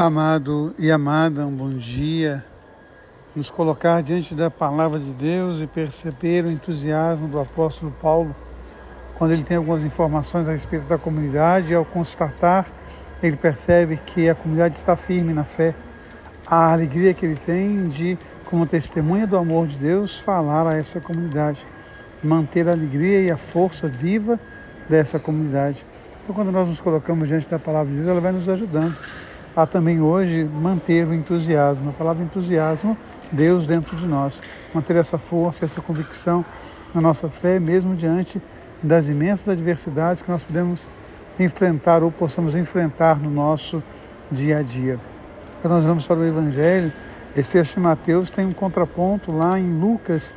Amado e amada, um bom dia. Nos colocar diante da palavra de Deus e perceber o entusiasmo do apóstolo Paulo quando ele tem algumas informações a respeito da comunidade e ao constatar, ele percebe que a comunidade está firme na fé. A alegria que ele tem de, como testemunha do amor de Deus, falar a essa comunidade, manter a alegria e a força viva dessa comunidade. Então, quando nós nos colocamos diante da palavra de Deus, ela vai nos ajudando a também hoje manter o entusiasmo. A palavra entusiasmo, Deus dentro de nós. Manter essa força, essa convicção na nossa fé, mesmo diante das imensas adversidades que nós podemos enfrentar ou possamos enfrentar no nosso dia a dia. Quando nós vamos para o Evangelho, esse texto de Mateus tem um contraponto lá em Lucas,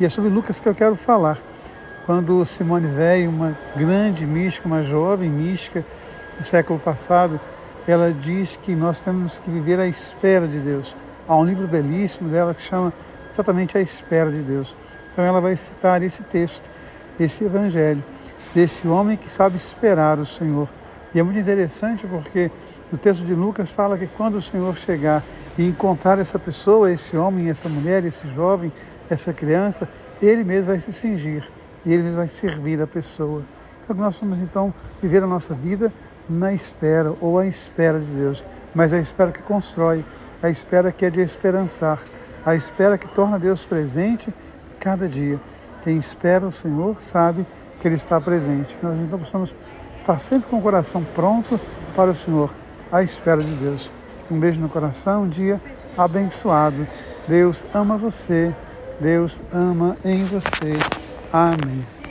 e é sobre Lucas que eu quero falar. Quando Simone Veil, uma grande mística, uma jovem mística do século passado, ela diz que nós temos que viver à espera de Deus. Há um livro belíssimo dela que chama exatamente A Espera de Deus. Então ela vai citar esse texto, esse evangelho, desse homem que sabe esperar o Senhor. E é muito interessante porque no texto de Lucas fala que quando o Senhor chegar e encontrar essa pessoa, esse homem, essa mulher, esse jovem, essa criança, ele mesmo vai se cingir e ele mesmo vai servir a pessoa. Então nós vamos então viver a nossa vida na espera ou à espera de Deus, mas a espera que constrói, a espera que é de esperançar, a espera que torna Deus presente cada dia. Quem espera o Senhor sabe que Ele está presente. Nós então possamos estar sempre com o coração pronto para o Senhor, à espera de Deus. Um beijo no coração, um dia abençoado. Deus ama você, Deus ama em você. Amém.